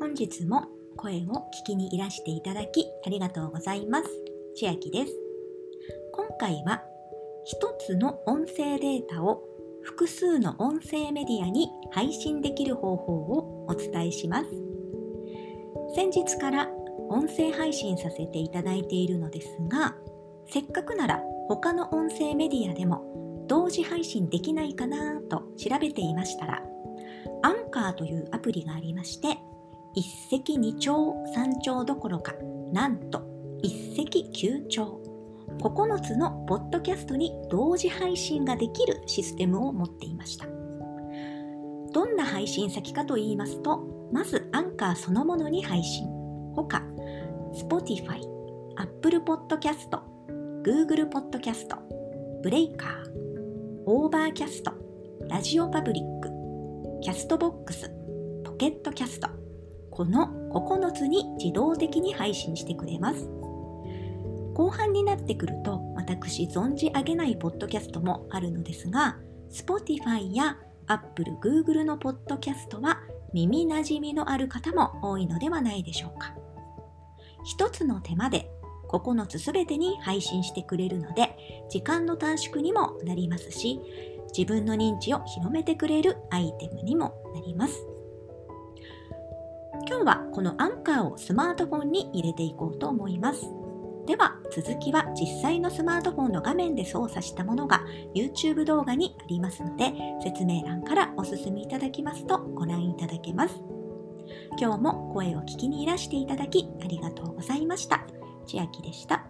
本日も声を聞きにいらしていただきありがとうございます。千秋です。今回は一つの音声データを複数の音声メディアに配信できる方法をお伝えします。先日から音声配信させていただいているのですが、せっかくなら他の音声メディアでも同時配信できないかなと調べていましたら、アンカーというアプリがありまして、一石二鳥三鳥どころか、なんと一石九鳥。9つのポッドキャストに同時配信ができるシステムを持っていました。どんな配信先かと言いますと、まずアンカーそのものに配信。他、Spotify、Apple Podcast、Google Podcast、ブレイカー、Overcast、RadioPublic、Castbox、Pocket Casts、この9つに自動的に配信してくれます。後半になってくると私存じ上げないポッドキャストもあるのですが Spotify や Apple、Google のポッドキャストは耳なじみのある方も多いのではないでしょうか一つの手間で9つすべてに配信してくれるので時間の短縮にもなりますし自分の認知を広めてくれるアイテムにもなります今日はこのアンカーをスマートフォンに入れていこうと思います。では続きは実際のスマートフォンの画面で操作したものが YouTube 動画にありますので説明欄からお進みいただきますとご覧いただけます。今日も声を聞きにいらしていただきありがとうございました。千秋でした。